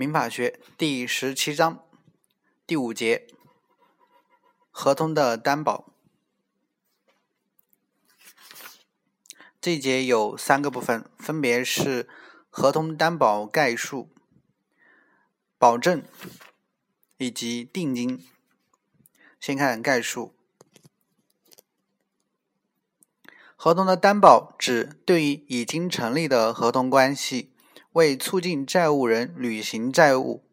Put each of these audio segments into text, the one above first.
民法学第十七章第五节，合同的担保。这一节有三个部分，分别是合同担保概述、保证以及定金。先看概述。合同的担保指对于已经成立的合同关系。为促进债务人履行债务，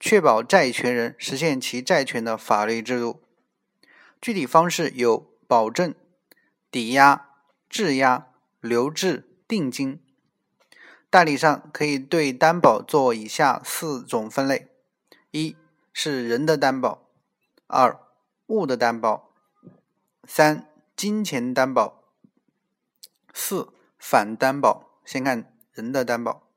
确保债权人实现其债权的法律制度，具体方式有保证、抵押、质押、留置、定金。代理上可以对担保做以下四种分类：一是人的担保，二物的担保，三金钱担保，四反担保。先看人的担保。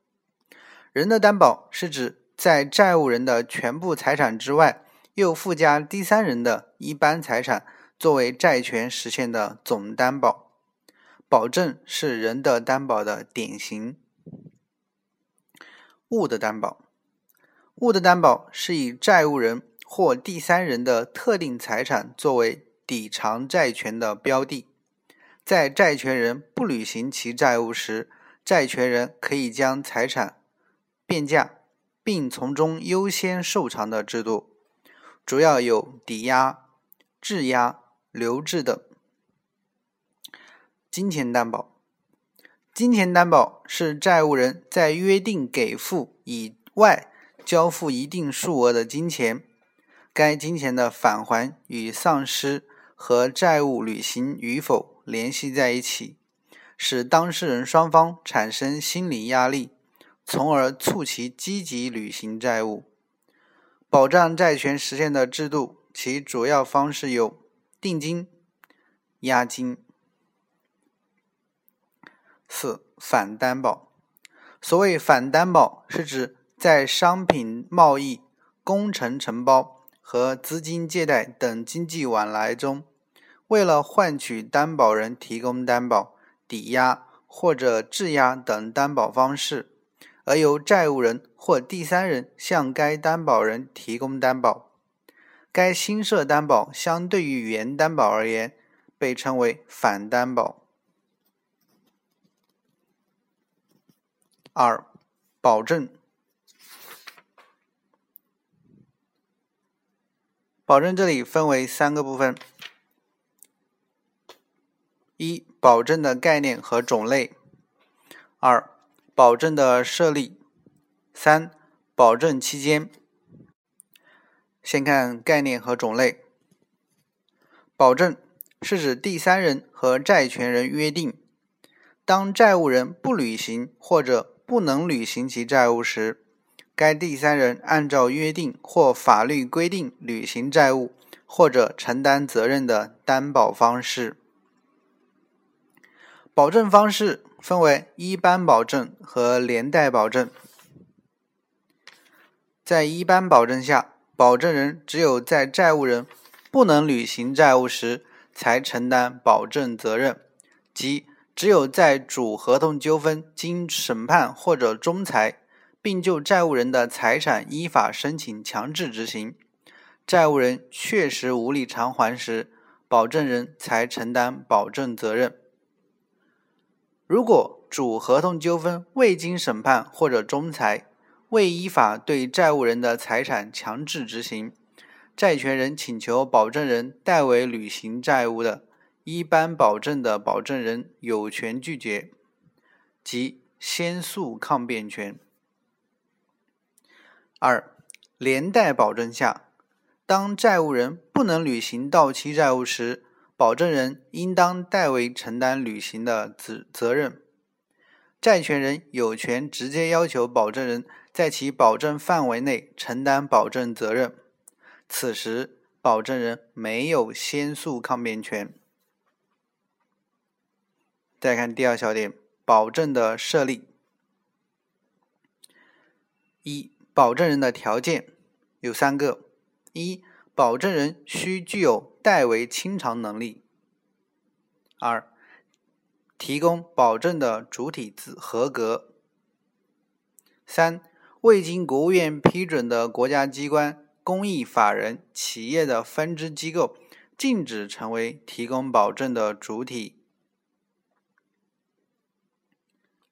人的担保是指在债务人的全部财产之外，又附加第三人的一般财产作为债权实现的总担保。保证是人的担保的典型。物的担保，物的担保是以债务人或第三人的特定财产作为抵偿债权的标的，在债权人不履行其债务时，债权人可以将财产。变价，并从中优先受偿的制度，主要有抵押、质押、留置等。金钱担保，金钱担保是债务人在约定给付以外交付一定数额的金钱，该金钱的返还与丧失和债务履行与否联系在一起，使当事人双方产生心理压力。从而促其积极履行债务，保障债权实现的制度，其主要方式有定金、押金。四反担保，所谓反担保，是指在商品贸易、工程承包和资金借贷等经济往来中，为了换取担保人提供担保、抵押或者质押等担保方式。而由债务人或第三人向该担保人提供担保，该新设担保相对于原担保而言，被称为反担保。二、保证。保证这里分为三个部分：一、保证的概念和种类；二、保证的设立，三、保证期间。先看概念和种类。保证是指第三人和债权人约定，当债务人不履行或者不能履行其债务时，该第三人按照约定或法律规定履行债务或者承担责任的担保方式。保证方式。分为一般保证和连带保证。在一般保证下，保证人只有在债务人不能履行债务时才承担保证责任，即只有在主合同纠纷经审判或者仲裁，并就债务人的财产依法申请强制执行，债务人确实无力偿还时，保证人才承担保证责任。如果主合同纠纷未经审判或者仲裁，未依法对债务人的财产强制执行，债权人请求保证人代为履行债务的，一般保证的保证人有权拒绝，即先诉抗辩权。二、连带保证下，当债务人不能履行到期债务时，保证人应当代为承担履行的责责任，债权人有权直接要求保证人在其保证范围内承担保证责任，此时保证人没有先诉抗辩权。再看第二小点，保证的设立。一、保证人的条件有三个：一、保证人需具有。代为清偿能力。二、提供保证的主体资合格。三、未经国务院批准的国家机关、公益法人、企业的分支机构，禁止成为提供保证的主体。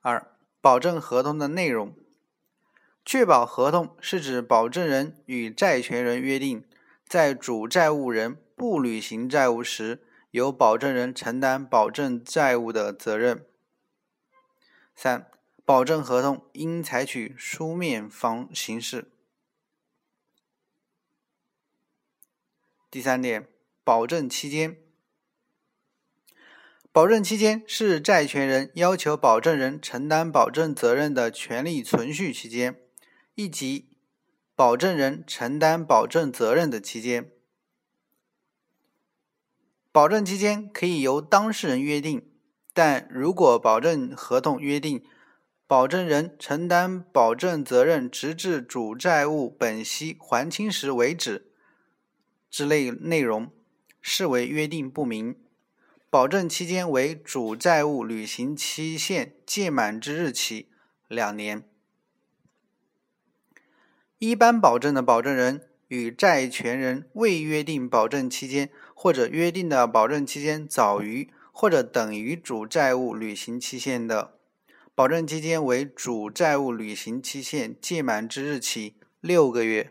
二、保证合同的内容。确保合同是指保证人与债权人约定，在主债务人不履行债务时，由保证人承担保证债务的责任。三、保证合同应采取书面方形式。第三点，保证期间。保证期间是债权人要求保证人承担保证责任的权利存续期间。以及保证人承担保证责任的期间，保证期间可以由当事人约定，但如果保证合同约定保证人承担保证责任直至主债务本息还清时为止之类内容，视为约定不明。保证期间为主债务履行期限届满之日起两年。一般保证的保证人与债权人未约定保证期间，或者约定的保证期间早于或者等于主债务履行期限的，保证期间为主债务履行期限届满之日起六个月。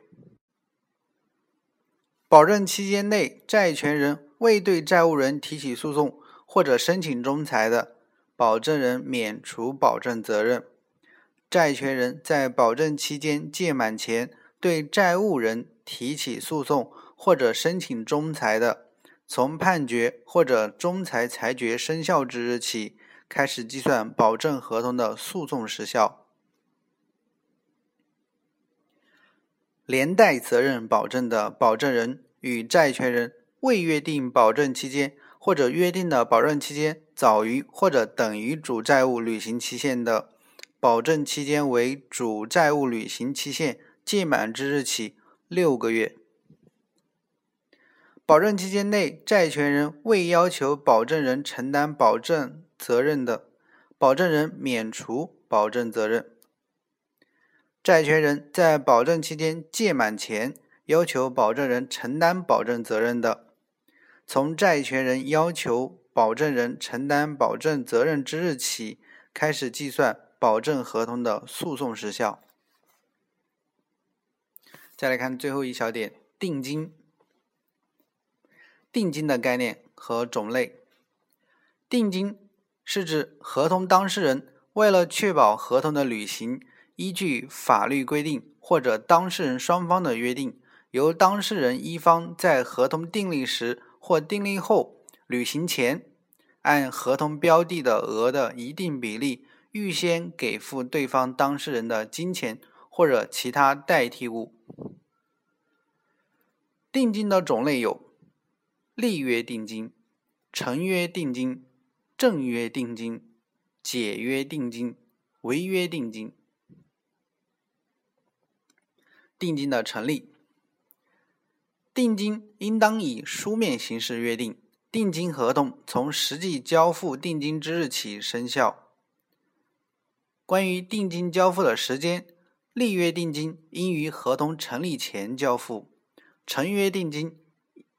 保证期间内，债权人未对债务人提起诉讼或者申请仲裁的，保证人免除保证责任。债权人在保证期间届满前对债务人提起诉讼或者申请仲裁的，从判决或者仲裁裁决生效之日起开始计算保证合同的诉讼时效。连带责任保证的保证人与债权人未约定保证期间，或者约定的保证期间早于或者等于主债务履行期限的。保证期间为主债务履行期限届满之日起六个月。保证期间内，债权人未要求保证人承担保证责任的，保证人免除保证责任。债权人在保证期间届满前要求保证人承担保证责任的，从债权人要求保证人承担保证责任之日起开始计算。保证合同的诉讼时效。再来看最后一小点，定金。定金的概念和种类。定金是指合同当事人为了确保合同的履行，依据法律规定或者当事人双方的约定，由当事人一方在合同订立时或订立后履行前，按合同标的的额的一定比例。预先给付对方当事人的金钱或者其他代替物。定金的种类有：立约定金、成约定金、正约定金、解约定金、违约定金。定金的成立，定金应当以书面形式约定，定金合同从实际交付定金之日起生效。关于定金交付的时间，立约定金应于合同成立前交付，成约定金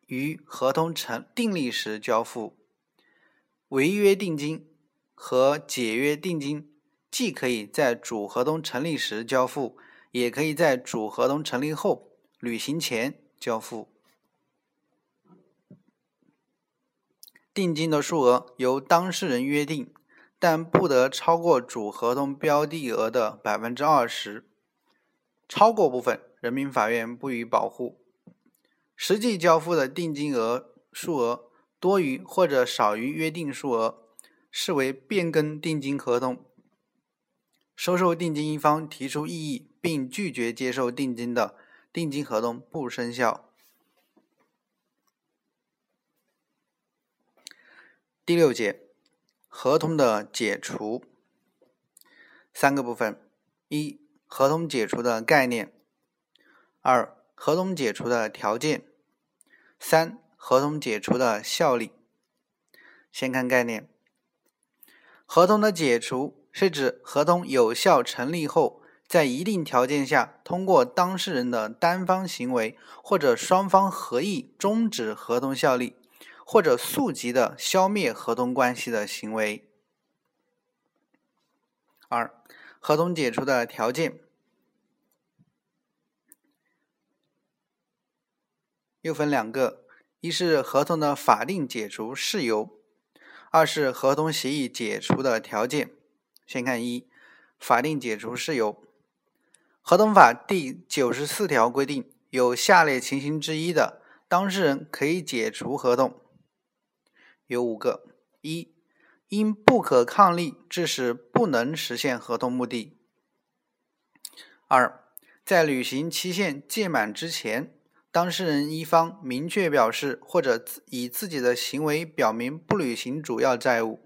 于合同成订立时交付。违约定金和解约定金既可以在主合同成立时交付，也可以在主合同成立后履行前交付。定金的数额由当事人约定。但不得超过主合同标的额的百分之二十，超过部分，人民法院不予保护。实际交付的定金额数额多于或者少于约定数额，视为变更定金合同。收受定金一方提出异议并拒绝接受定金的，定金合同不生效。第六节。合同的解除，三个部分：一、合同解除的概念；二、合同解除的条件；三、合同解除的效力。先看概念：合同的解除是指合同有效成立后，在一定条件下，通过当事人的单方行为或者双方合意终止合同效力，或者溯及的消灭合同关系的行为。二、合同解除的条件又分两个：一是合同的法定解除事由，二是合同协议解除的条件。先看一，法定解除事由。合同法第九十四条规定，有下列情形之一的，当事人可以解除合同，有五个：一、因不可抗力致使不能实现合同目的；二、在履行期限届满之前，当事人一方明确表示或者以自己的行为表明不履行主要债务；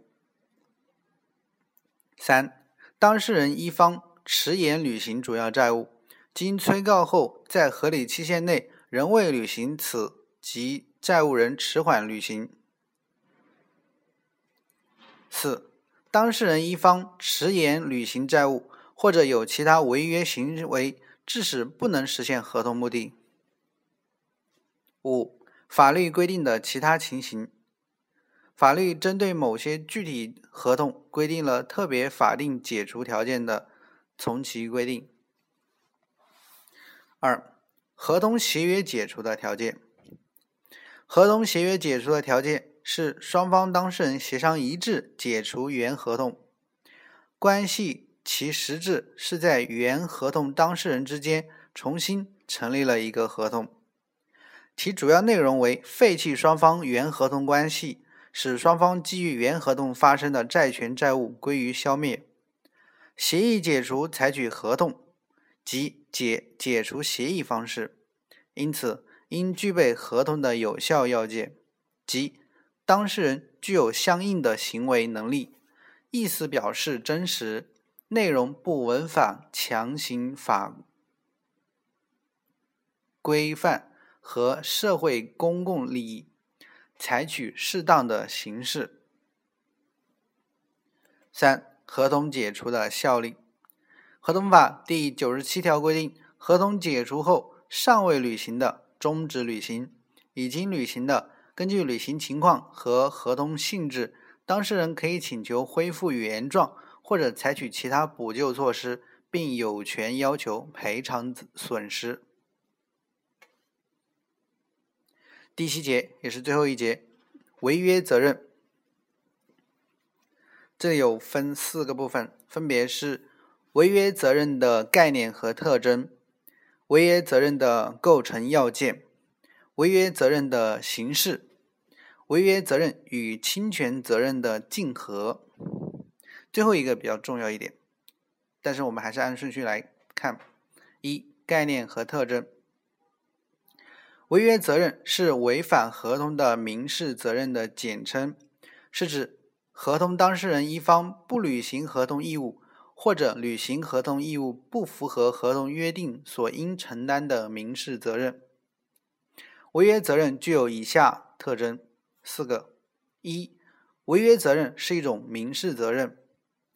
三、当事人一方。迟延履行主要债务，经催告后，在合理期限内仍未履行此，及债务人迟缓履行。四、当事人一方迟延履行债务，或者有其他违约行为，致使不能实现合同目的。五、法律规定的其他情形，法律针对某些具体合同规定了特别法定解除条件的。从其规定。二、合同协约解除的条件。合同协约解除的条件是双方当事人协商一致解除原合同，关系其实质是在原合同当事人之间重新成立了一个合同，其主要内容为废弃双方原合同关系，使双方基于原合同发生的债权债务归于消灭。协议解除采取合同及解解除协议方式，因此应具备合同的有效要件，即当事人具有相应的行为能力，意思表示真实，内容不违反强行法规范和社会公共利益，采取适当的形式。三。合同解除的效力，《合同法》第九十七条规定，合同解除后尚未履行的，终止履行；已经履行的，根据履行情况和合同性质，当事人可以请求恢复原状，或者采取其他补救措施，并有权要求赔偿损失。第七节也是最后一节，违约责任。这有分四个部分，分别是违约责任的概念和特征、违约责任的构成要件、违约责任的形式、违约责任与侵权责任的竞合。最后一个比较重要一点，但是我们还是按顺序来看：一、概念和特征。违约责任是违反合同的民事责任的简称，是指。合同当事人一方不履行合同义务，或者履行合同义务不符合合同约定所应承担的民事责任。违约责任具有以下特征四个：一、违约责任是一种民事责任；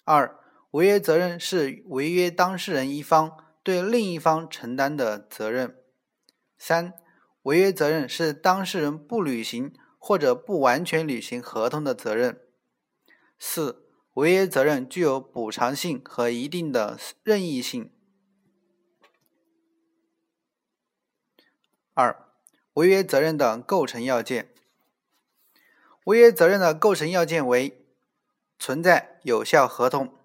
二、违约责任是违约当事人一方对另一方承担的责任；三、违约责任是当事人不履行或者不完全履行合同的责任。四、违约责任具有补偿性和一定的任意性。二、违约责任的构成要件。违约责任的构成要件为存在有效合同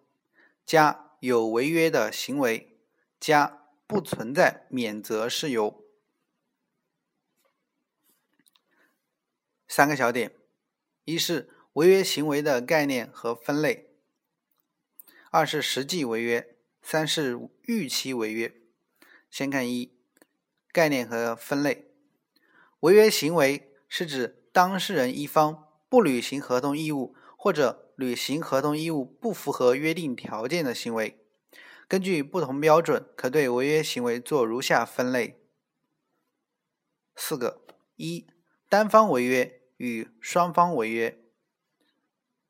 加有违约的行为加不存在免责事由。三个小点，一是。违约行为的概念和分类。二是实际违约，三是预期违约。先看一概念和分类。违约行为是指当事人一方不履行合同义务，或者履行合同义务不符合约定条件的行为。根据不同标准，可对违约行为做如下分类：四个一单方违约与双方违约。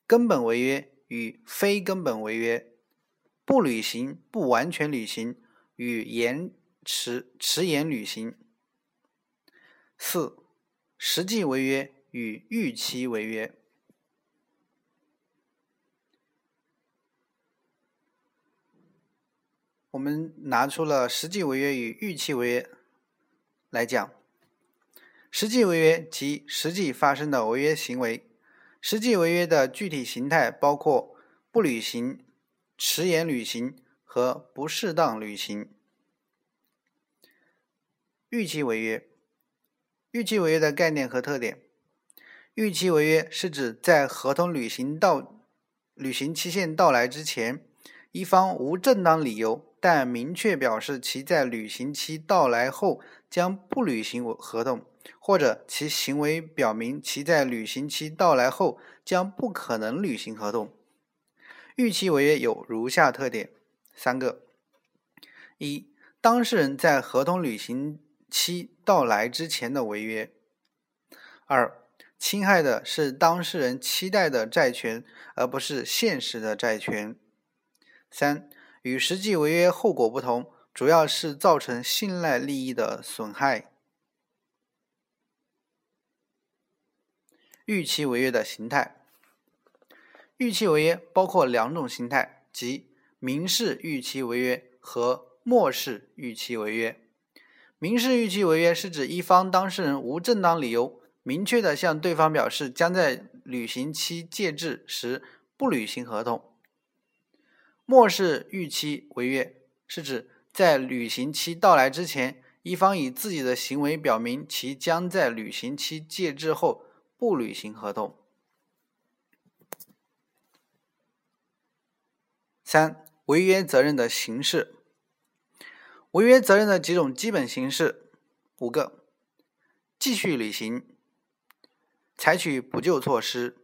根本违约与非根本违约，不履行、不完全履行与延迟迟延履行。四、实际违约与预期违约。我们拿出了实际违约与预期违约来讲。实际违约即实际发生的违约行为。实际违约的具体形态包括不履行、迟延履行和不适当履行。预期违约，预期违约的概念和特点。逾期违约是指在合同履行到履行期限到来之前，一方无正当理由，但明确表示其在履行期到来后将不履行合同。或者其行为表明其在履行期到来后将不可能履行合同。逾期违约有如下特点：三个。一、当事人在合同履行期到来之前的违约；二、侵害的是当事人期待的债权，而不是现实的债权；三、与实际违约后果不同，主要是造成信赖利益的损害。逾期违约的形态，逾期违约包括两种形态，即民事预期违约和漠视预期违约。民事预期违约是指一方当事人无正当理由，明确的向对方表示将在履行期届至时不履行合同。漠视逾期违约是指在履行期到来之前，一方以自己的行为表明其将在履行期届至后。不履行合同。三、违约责任的形式。违约责任的几种基本形式五个：继续履行、采取补救措施、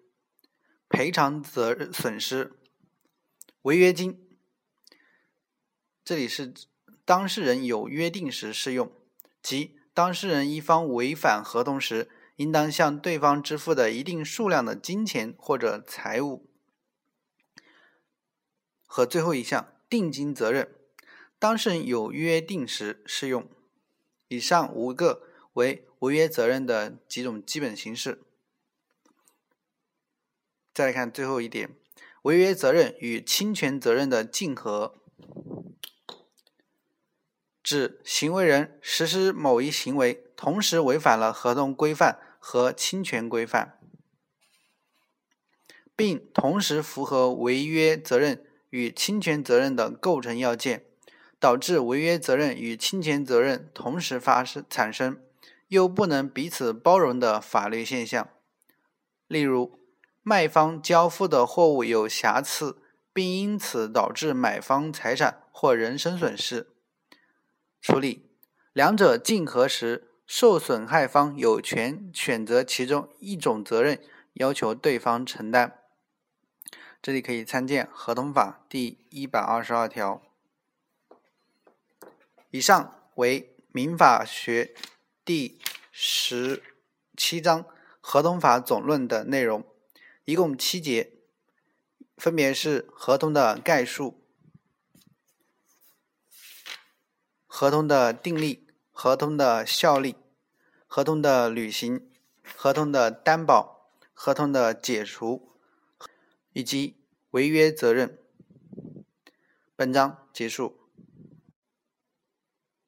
赔偿责损失、违约金。这里是当事人有约定时适用，即当事人一方违反合同时。应当向对方支付的一定数量的金钱或者财物，和最后一项定金责任，当事人有约定时适用。以上五个为违约责任的几种基本形式。再来看最后一点，违约责任与侵权责任的竞合，指行为人实施某一行为。同时违反了合同规范和侵权规范，并同时符合违约责任与侵权责任的构成要件，导致违约责任与侵权责任同时发生产生，又不能彼此包容的法律现象。例如，卖方交付的货物有瑕疵，并因此导致买方财产或人身损失。处理两者竞合时。受损害方有权选择其中一种责任，要求对方承担。这里可以参见《合同法》第一百二十二条。以上为民法学第十七章《合同法总论》的内容，一共七节，分别是合同的概述、合同的订立。合同的效力、合同的履行、合同的担保、合同的解除以及违约责任。本章结束。